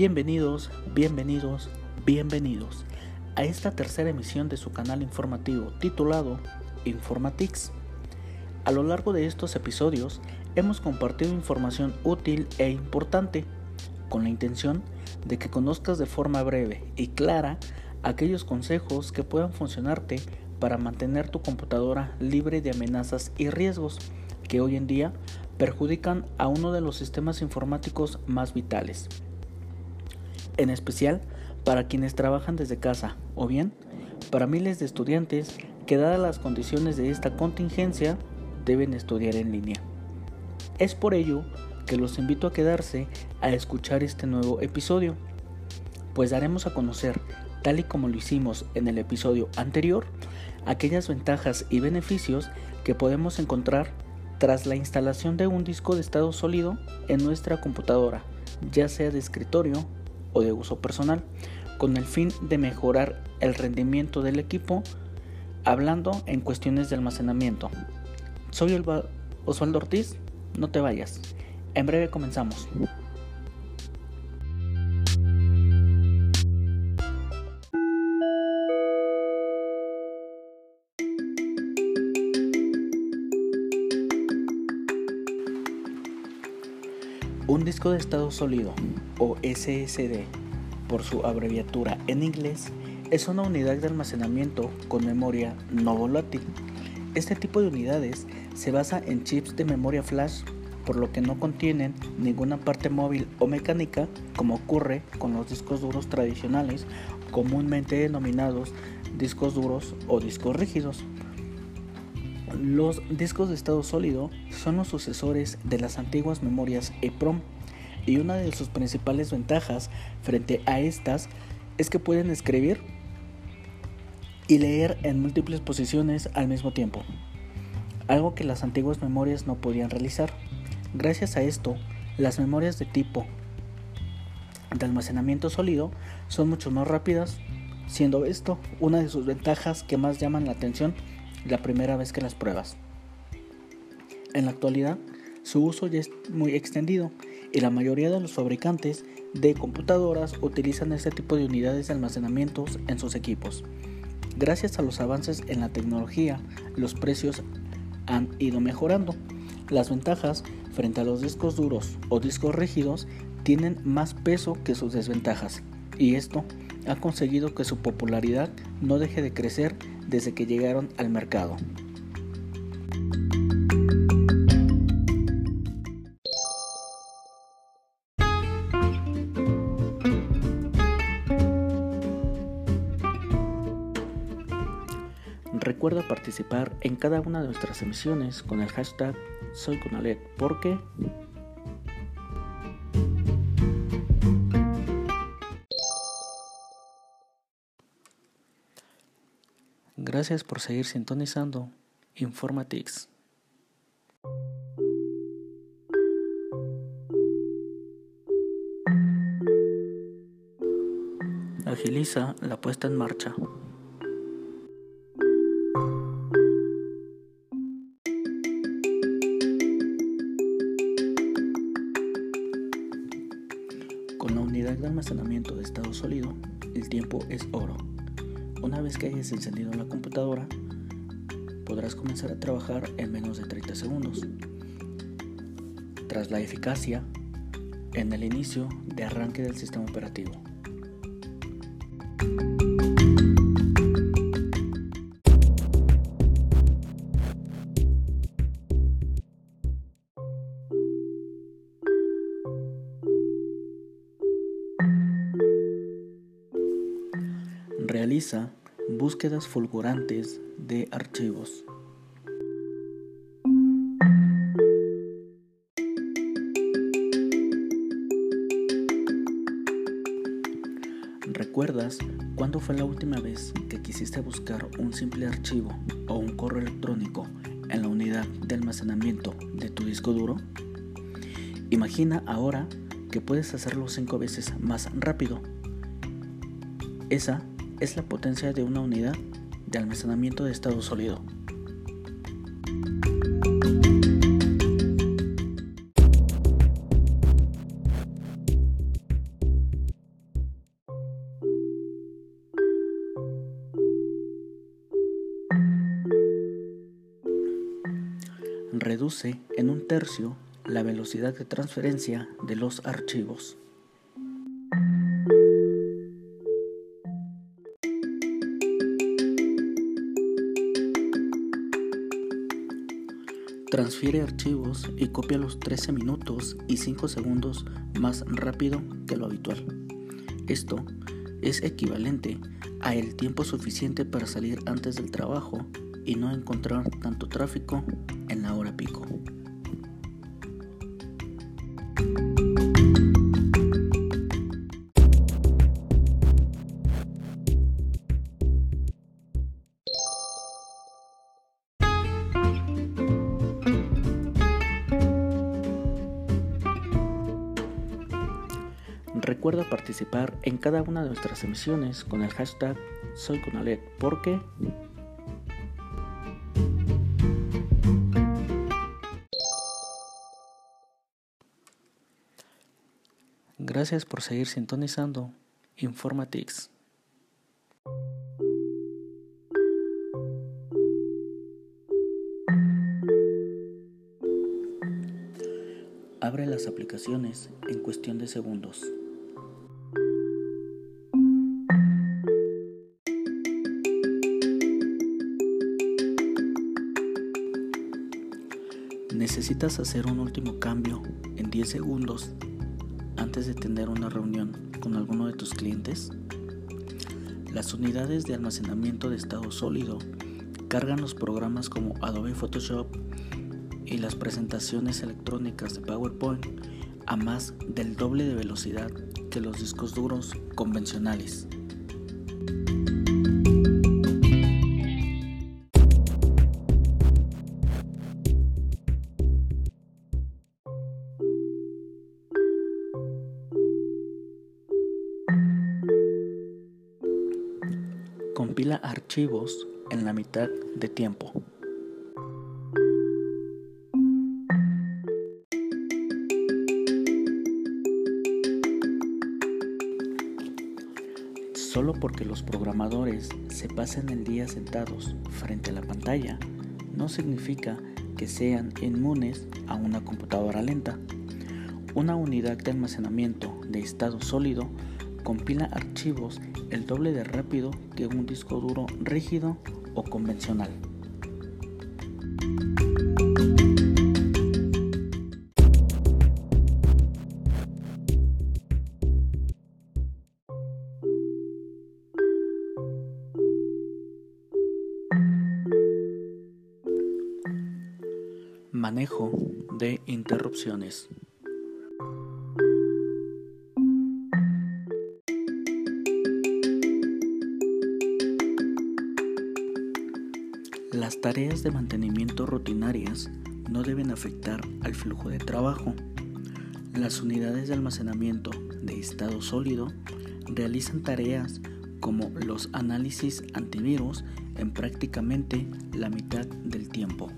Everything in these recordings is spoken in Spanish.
Bienvenidos, bienvenidos, bienvenidos a esta tercera emisión de su canal informativo titulado Informatix. A lo largo de estos episodios hemos compartido información útil e importante con la intención de que conozcas de forma breve y clara aquellos consejos que puedan funcionarte para mantener tu computadora libre de amenazas y riesgos que hoy en día perjudican a uno de los sistemas informáticos más vitales en especial para quienes trabajan desde casa o bien para miles de estudiantes que dadas las condiciones de esta contingencia deben estudiar en línea. Es por ello que los invito a quedarse a escuchar este nuevo episodio, pues daremos a conocer, tal y como lo hicimos en el episodio anterior, aquellas ventajas y beneficios que podemos encontrar tras la instalación de un disco de estado sólido en nuestra computadora, ya sea de escritorio o de uso personal, con el fin de mejorar el rendimiento del equipo, hablando en cuestiones de almacenamiento. Soy Osvaldo Ortiz, no te vayas. En breve comenzamos. Un disco de estado sólido o SSD, por su abreviatura en inglés, es una unidad de almacenamiento con memoria no volátil. Este tipo de unidades se basa en chips de memoria flash, por lo que no contienen ninguna parte móvil o mecánica como ocurre con los discos duros tradicionales, comúnmente denominados discos duros o discos rígidos. Los discos de estado sólido son los sucesores de las antiguas memorias EPROM y una de sus principales ventajas frente a estas es que pueden escribir y leer en múltiples posiciones al mismo tiempo, algo que las antiguas memorias no podían realizar. Gracias a esto, las memorias de tipo de almacenamiento sólido son mucho más rápidas, siendo esto una de sus ventajas que más llaman la atención la primera vez que las pruebas. En la actualidad, su uso ya es muy extendido y la mayoría de los fabricantes de computadoras utilizan este tipo de unidades de almacenamiento en sus equipos. Gracias a los avances en la tecnología, los precios han ido mejorando. Las ventajas frente a los discos duros o discos rígidos tienen más peso que sus desventajas y esto ha conseguido que su popularidad no deje de crecer desde que llegaron al mercado. Recuerda participar en cada una de nuestras emisiones con el hashtag SoyConalet porque Gracias por seguir sintonizando Informatix. Agiliza la puesta en marcha. Con la unidad de almacenamiento de estado sólido, el tiempo es oro. Una vez que hayas encendido la computadora, podrás comenzar a trabajar en menos de 30 segundos. Tras la eficacia, en el inicio de arranque del sistema operativo. Realiza búsquedas fulgurantes de archivos. ¿Recuerdas cuándo fue la última vez que quisiste buscar un simple archivo o un correo electrónico en la unidad de almacenamiento de tu disco duro? Imagina ahora que puedes hacerlo cinco veces más rápido. Esa es la potencia de una unidad de almacenamiento de estado sólido. Reduce en un tercio la velocidad de transferencia de los archivos. Transfiere archivos y copia los 13 minutos y 5 segundos más rápido que lo habitual. Esto es equivalente a el tiempo suficiente para salir antes del trabajo y no encontrar tanto tráfico en la hora pico. Recuerda participar en cada una de nuestras emisiones con el hashtag SoyConalet porque Gracias por seguir sintonizando Informatix. Abre las aplicaciones en cuestión de segundos. Necesitas hacer un último cambio en 10 segundos antes de tener una reunión con alguno de tus clientes? Las unidades de almacenamiento de estado sólido cargan los programas como Adobe Photoshop y las presentaciones electrónicas de PowerPoint a más del doble de velocidad que los discos duros convencionales. Archivos en la mitad de tiempo. Solo porque los programadores se pasen el día sentados frente a la pantalla no significa que sean inmunes a una computadora lenta. Una unidad de almacenamiento de estado sólido compila archivos el doble de rápido que un disco duro rígido o convencional. Manejo de interrupciones. Tareas de mantenimiento rutinarias no deben afectar al flujo de trabajo. Las unidades de almacenamiento de estado sólido realizan tareas como los análisis antivirus en prácticamente la mitad del tiempo.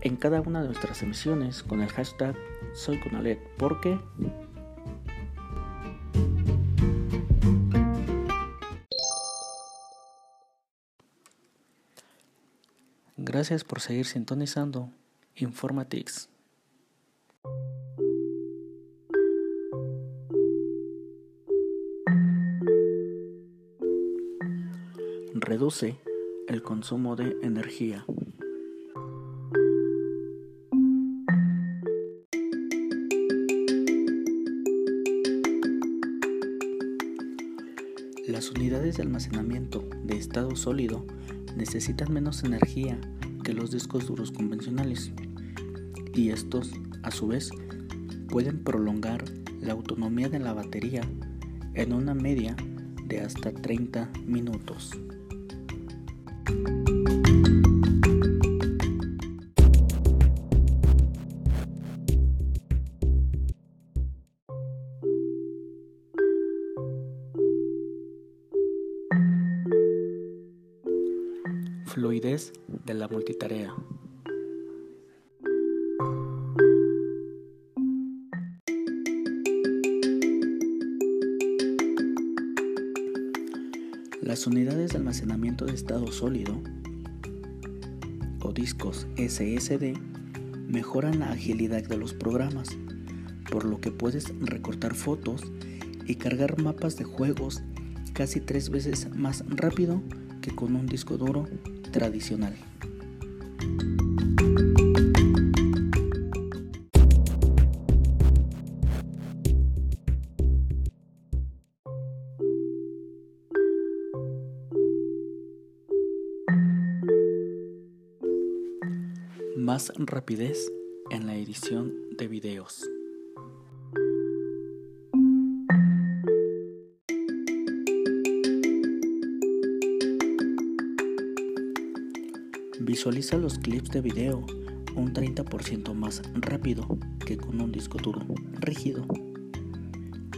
En cada una de nuestras emisiones con el hashtag SoyConalet porque Gracias por seguir sintonizando Informatix. Reduce el consumo de energía. Las unidades de almacenamiento de estado sólido necesitan menos energía que los discos duros convencionales y estos, a su vez, pueden prolongar la autonomía de la batería en una media de hasta 30 minutos. Fluidez de la multitarea. Las unidades de almacenamiento de estado sólido o discos SSD mejoran la agilidad de los programas, por lo que puedes recortar fotos y cargar mapas de juegos casi tres veces más rápido que con un disco duro tradicional. Más rapidez en la edición de videos. Visualiza los clips de video un 30% más rápido que con un disco duro rígido.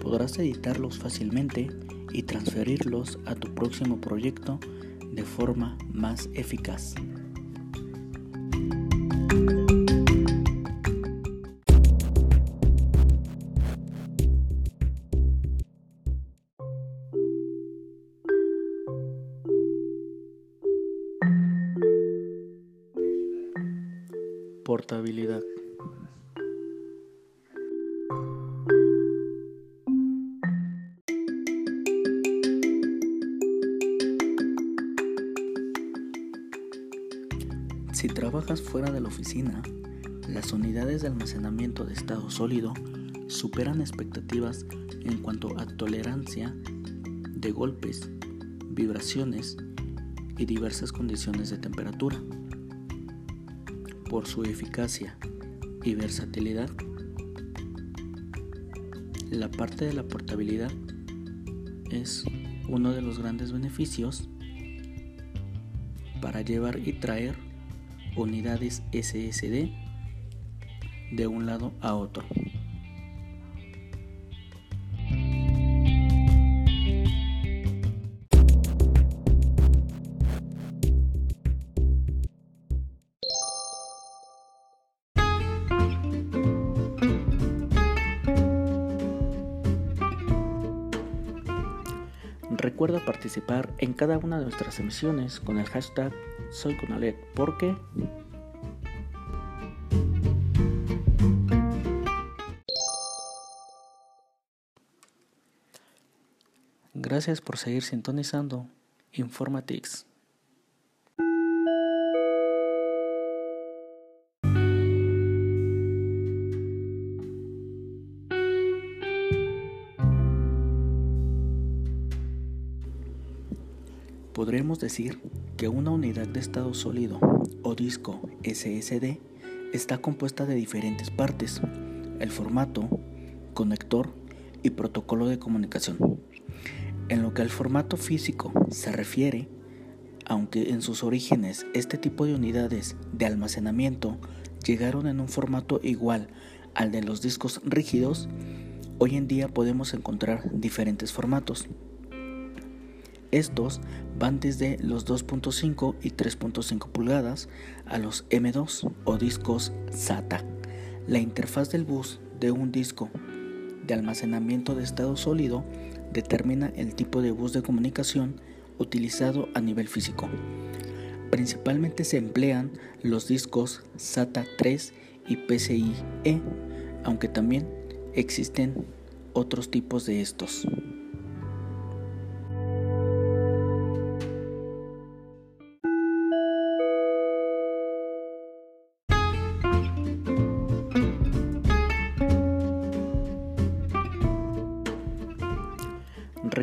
Podrás editarlos fácilmente y transferirlos a tu próximo proyecto de forma más eficaz. Portabilidad. Si trabajas fuera de la oficina, las unidades de almacenamiento de estado sólido superan expectativas en cuanto a tolerancia de golpes, vibraciones y diversas condiciones de temperatura por su eficacia y versatilidad. La parte de la portabilidad es uno de los grandes beneficios para llevar y traer unidades SSD de un lado a otro. Recuerda participar en cada una de nuestras emisiones con el hashtag SoyConalet porque Gracias por seguir sintonizando Informatix. Podremos decir que una unidad de estado sólido o disco SSD está compuesta de diferentes partes, el formato, conector y protocolo de comunicación. En lo que al formato físico se refiere, aunque en sus orígenes este tipo de unidades de almacenamiento llegaron en un formato igual al de los discos rígidos, hoy en día podemos encontrar diferentes formatos. Estos van desde los 2.5 y 3.5 pulgadas a los M2 o discos SATA. La interfaz del bus de un disco de almacenamiento de estado sólido determina el tipo de bus de comunicación utilizado a nivel físico. Principalmente se emplean los discos SATA 3 y PCIe, aunque también existen otros tipos de estos.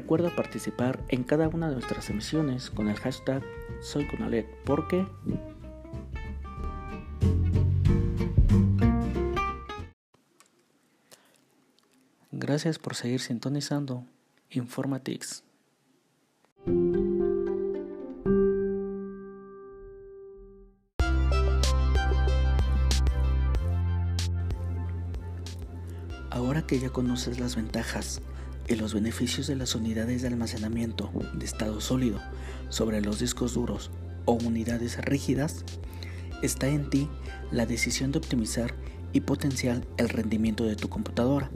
Recuerda participar en cada una de nuestras emisiones con el hashtag SoyConalet porque Gracias por seguir sintonizando Informatix. Ahora que ya conoces las ventajas y los beneficios de las unidades de almacenamiento de estado sólido sobre los discos duros o unidades rígidas, está en ti la decisión de optimizar y potenciar el rendimiento de tu computadora.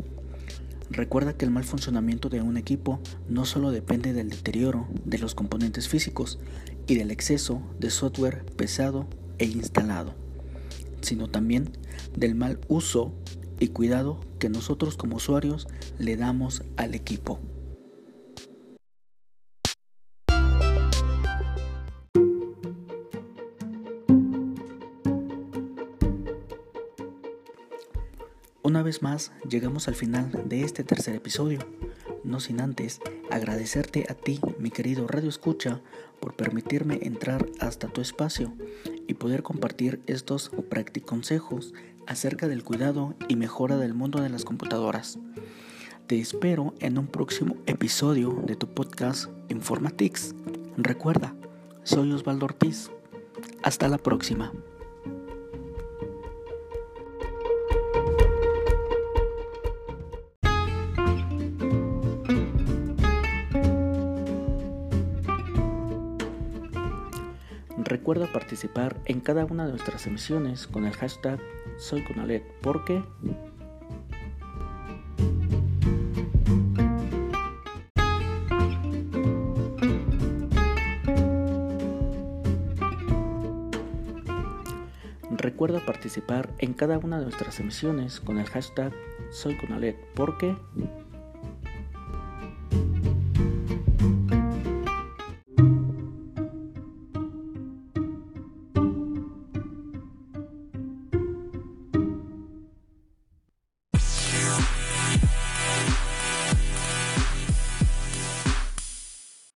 Recuerda que el mal funcionamiento de un equipo no solo depende del deterioro de los componentes físicos y del exceso de software pesado e instalado, sino también del mal uso y cuidado que nosotros como usuarios le damos al equipo. Una vez más, llegamos al final de este tercer episodio. No sin antes agradecerte a ti, mi querido Radio Escucha, por permitirme entrar hasta tu espacio y poder compartir estos consejos acerca del cuidado y mejora del mundo de las computadoras. Te espero en un próximo episodio de tu podcast Informatix. Recuerda, soy Osvaldo Ortiz. Hasta la próxima. Recuerda participar en cada una de nuestras emisiones con el hashtag SoyConalet porque Recuerda participar en cada una de nuestras emisiones con el hashtag SoyConalet porque